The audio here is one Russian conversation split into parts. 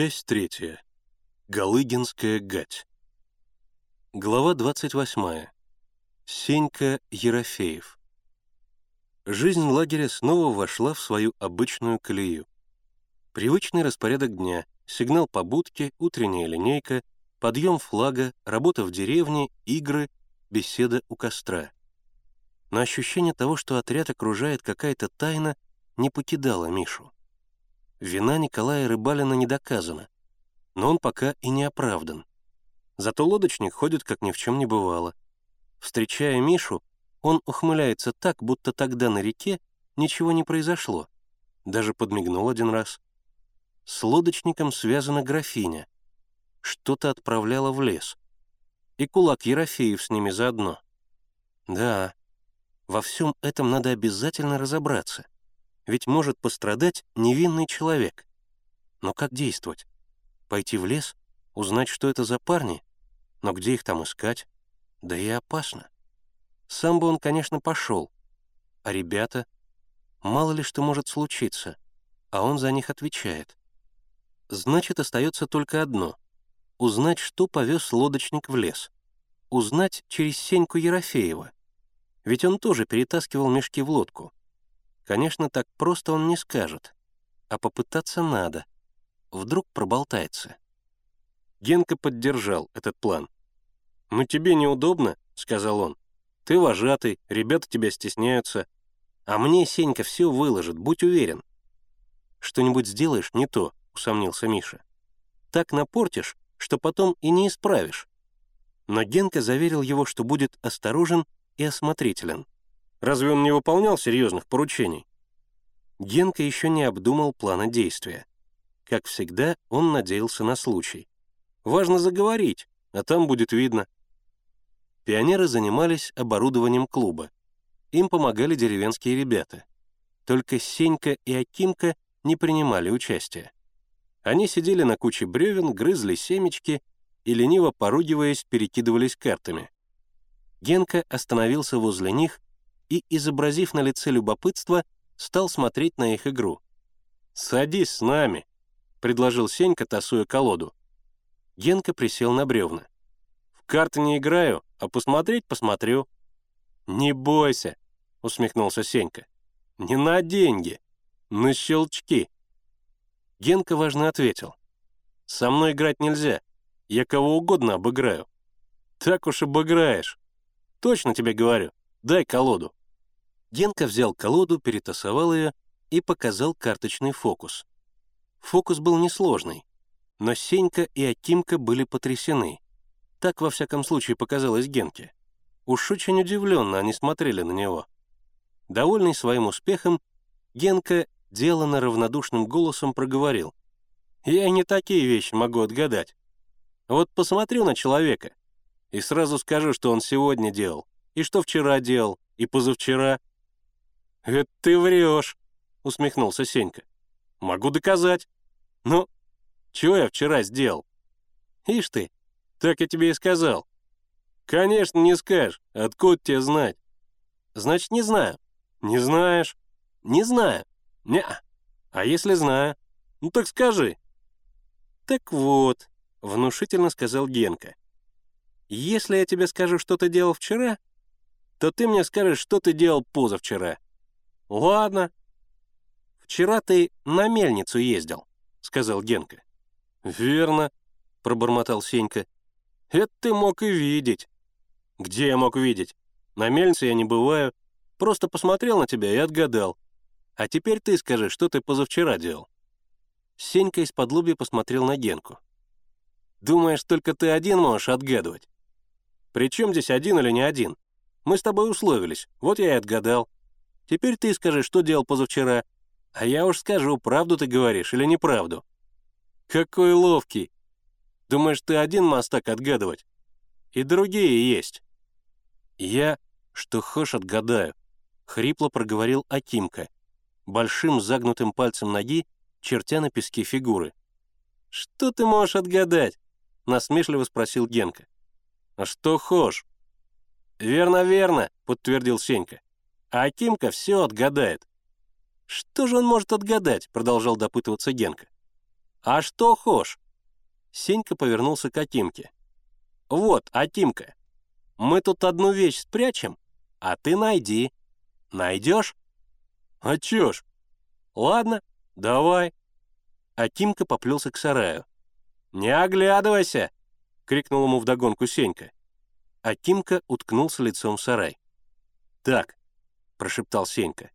Часть третья. Галыгинская гать. Глава 28. Сенька Ерофеев. Жизнь лагеря снова вошла в свою обычную колею. Привычный распорядок дня, сигнал побудки, утренняя линейка, подъем флага, работа в деревне, игры, беседа у костра. Но ощущение того, что отряд окружает какая-то тайна, не покидало Мишу. Вина Николая Рыбалина не доказана, но он пока и не оправдан. Зато лодочник ходит, как ни в чем не бывало. Встречая Мишу, он ухмыляется так, будто тогда на реке ничего не произошло. Даже подмигнул один раз. С лодочником связана графиня. Что-то отправляла в лес. И кулак Ерофеев с ними заодно. Да, во всем этом надо обязательно разобраться — ведь может пострадать невинный человек. Но как действовать? Пойти в лес, узнать, что это за парни? Но где их там искать? Да и опасно. Сам бы он, конечно, пошел. А ребята? Мало ли что может случиться. А он за них отвечает. Значит, остается только одно — узнать, что повез лодочник в лес. Узнать через Сеньку Ерофеева. Ведь он тоже перетаскивал мешки в лодку. Конечно, так просто он не скажет, а попытаться надо. Вдруг проболтается. Генка поддержал этот план. «Ну тебе неудобно», — сказал он. «Ты вожатый, ребята тебя стесняются. А мне Сенька все выложит, будь уверен». «Что-нибудь сделаешь не то», — усомнился Миша. «Так напортишь, что потом и не исправишь». Но Генка заверил его, что будет осторожен и осмотрителен. Разве он не выполнял серьезных поручений? Генка еще не обдумал плана действия. Как всегда, он надеялся на случай. Важно заговорить, а там будет видно. Пионеры занимались оборудованием клуба. Им помогали деревенские ребята. Только Сенька и Акимка не принимали участия. Они сидели на куче бревен, грызли семечки и, лениво поругиваясь, перекидывались картами. Генка остановился возле них и, изобразив на лице любопытство, стал смотреть на их игру. «Садись с нами», — предложил Сенька, тасуя колоду. Генка присел на бревна. «В карты не играю, а посмотреть посмотрю». «Не бойся», — усмехнулся Сенька. «Не на деньги, на щелчки». Генка важно ответил. «Со мной играть нельзя, я кого угодно обыграю». «Так уж обыграешь. Точно тебе говорю, дай колоду». Генка взял колоду, перетасовал ее и показал карточный фокус. Фокус был несложный, но Сенька и Акимка были потрясены. Так, во всяком случае, показалось Генке. Уж очень удивленно они смотрели на него. Довольный своим успехом, Генка деланно равнодушным голосом проговорил. «Я не такие вещи могу отгадать. Вот посмотрю на человека и сразу скажу, что он сегодня делал, и что вчера делал, и позавчера, «Это ты врешь», — усмехнулся Сенька. «Могу доказать. Ну, чего я вчера сделал?» «Ишь ты, так я тебе и сказал». «Конечно, не скажешь. Откуда тебе знать?» «Значит, не знаю». «Не знаешь?» «Не знаю». не -а. «А если знаю?» «Ну так скажи». «Так вот», — внушительно сказал Генка. «Если я тебе скажу, что ты делал вчера, то ты мне скажешь, что ты делал позавчера. «Ладно». «Вчера ты на мельницу ездил», — сказал Генка. «Верно», — пробормотал Сенька. «Это ты мог и видеть». «Где я мог видеть? На мельнице я не бываю. Просто посмотрел на тебя и отгадал. А теперь ты скажи, что ты позавчера делал». Сенька из-под посмотрел на Генку. «Думаешь, только ты один можешь отгадывать? Причем здесь один или не один? Мы с тобой условились, вот я и отгадал. Теперь ты скажи, что делал позавчера. А я уж скажу, правду ты говоришь или неправду. Какой ловкий. Думаешь, ты один мастак отгадывать? И другие есть. Я, что хошь отгадаю, хрипло проговорил Акимка, большим загнутым пальцем ноги, чертя на песке фигуры. «Что ты можешь отгадать?» — насмешливо спросил Генка. «А что хошь?» «Верно, верно», — подтвердил Сенька. А Акимка все отгадает. «Что же он может отгадать?» — продолжал допытываться Генка. «А что хошь?» Сенька повернулся к Акимке. «Вот, Акимка, мы тут одну вещь спрячем, а ты найди. Найдешь?» «А чё ж?» «Ладно, давай». Акимка поплелся к сараю. «Не оглядывайся!» — крикнул ему вдогонку Сенька. Акимка уткнулся лицом в сарай. «Так», — прошептал Сенька,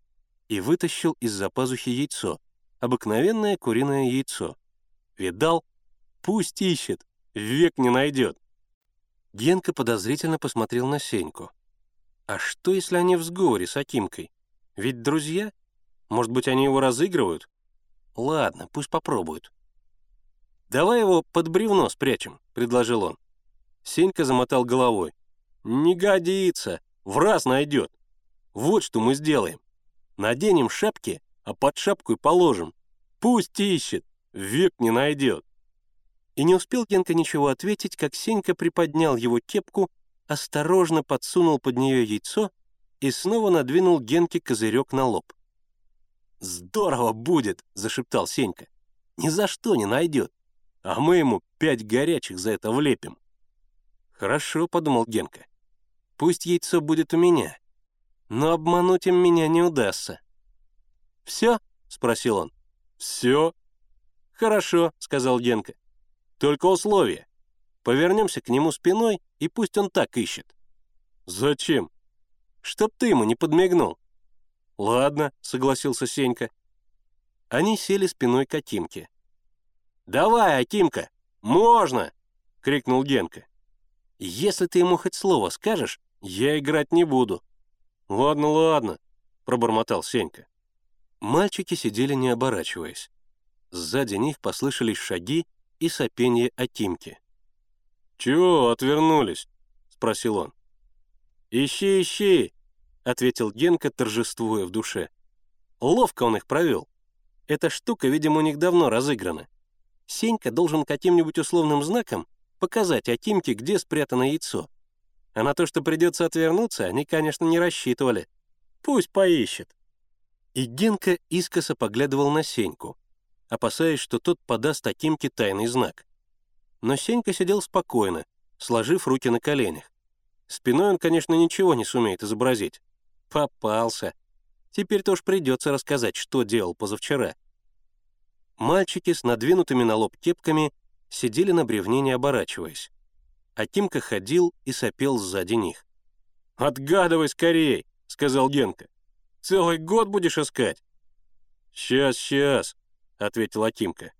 и вытащил из-за пазухи яйцо, обыкновенное куриное яйцо. «Видал? Пусть ищет, век не найдет». Генка подозрительно посмотрел на Сеньку. «А что, если они в сговоре с Акимкой? Ведь друзья? Может быть, они его разыгрывают? Ладно, пусть попробуют». «Давай его под бревно спрячем», — предложил он. Сенька замотал головой. «Не годится, в раз найдет. Вот что мы сделаем. Наденем шапки, а под шапку и положим. Пусть ищет, век не найдет». И не успел Генка ничего ответить, как Сенька приподнял его кепку, осторожно подсунул под нее яйцо и снова надвинул Генке козырек на лоб. «Здорово будет!» — зашептал Сенька. «Ни за что не найдет, а мы ему пять горячих за это влепим». «Хорошо», — подумал Генка. «Пусть яйцо будет у меня, но обмануть им меня не удастся». «Все?» — спросил он. «Все». «Хорошо», — сказал Генка. «Только условие. Повернемся к нему спиной, и пусть он так ищет». «Зачем?» «Чтоб ты ему не подмигнул». «Ладно», — согласился Сенька. Они сели спиной к Акимке. «Давай, Акимка, можно!» — крикнул Генка. «Если ты ему хоть слово скажешь, я играть не буду». «Ладно, ладно», — пробормотал Сенька. Мальчики сидели не оборачиваясь. Сзади них послышались шаги и сопенье Акимки. «Чего отвернулись?» — спросил он. «Ищи, ищи!» — ответил Генка, торжествуя в душе. Ловко он их провел. Эта штука, видимо, у них давно разыграна. Сенька должен каким-нибудь условным знаком показать Акимке, где спрятано яйцо. А на то, что придется отвернуться, они, конечно, не рассчитывали. Пусть поищет. И Генка искоса поглядывал на Сеньку, опасаясь, что тот подаст Акимке тайный знак. Но Сенька сидел спокойно, сложив руки на коленях. Спиной он, конечно, ничего не сумеет изобразить. Попался. Теперь тоже придется рассказать, что делал позавчера. Мальчики с надвинутыми на лоб кепками сидели на бревне, не оборачиваясь. А Тимка ходил и сопел сзади них. «Отгадывай скорей!» — сказал Генка. «Целый год будешь искать?» «Сейчас, сейчас!» — ответил Акимка.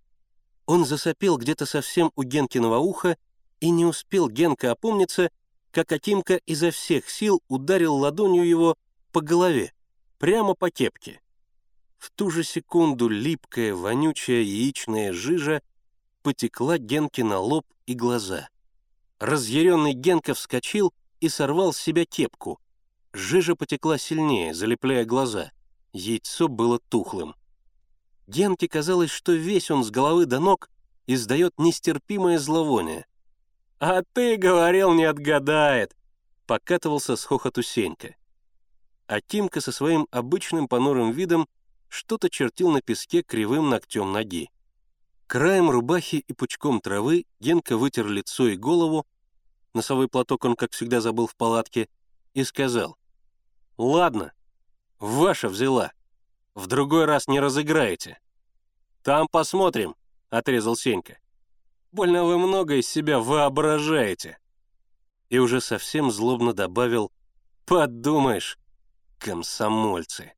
Он засопел где-то совсем у Генкиного уха, и не успел Генка опомниться, как Акимка изо всех сил ударил ладонью его по голове, прямо по кепке. В ту же секунду липкая, вонючая яичная жижа потекла Генке на лоб и глаза. Разъяренный Генка вскочил и сорвал с себя кепку. Жижа потекла сильнее, залепляя глаза. Яйцо было тухлым. Генке казалось, что весь он с головы до ног издает нестерпимое зловоние. «А ты говорил, не отгадает!» — покатывался с хохоту Сенька. А Тимка со своим обычным понурым видом что-то чертил на песке кривым ногтем ноги. Краем рубахи и пучком травы Генка вытер лицо и голову, носовой платок он, как всегда, забыл в палатке, и сказал, «Ладно, ваша взяла, в другой раз не разыграете». «Там посмотрим», — отрезал Сенька. «Больно вы много из себя воображаете». И уже совсем злобно добавил, «Подумаешь, комсомольцы».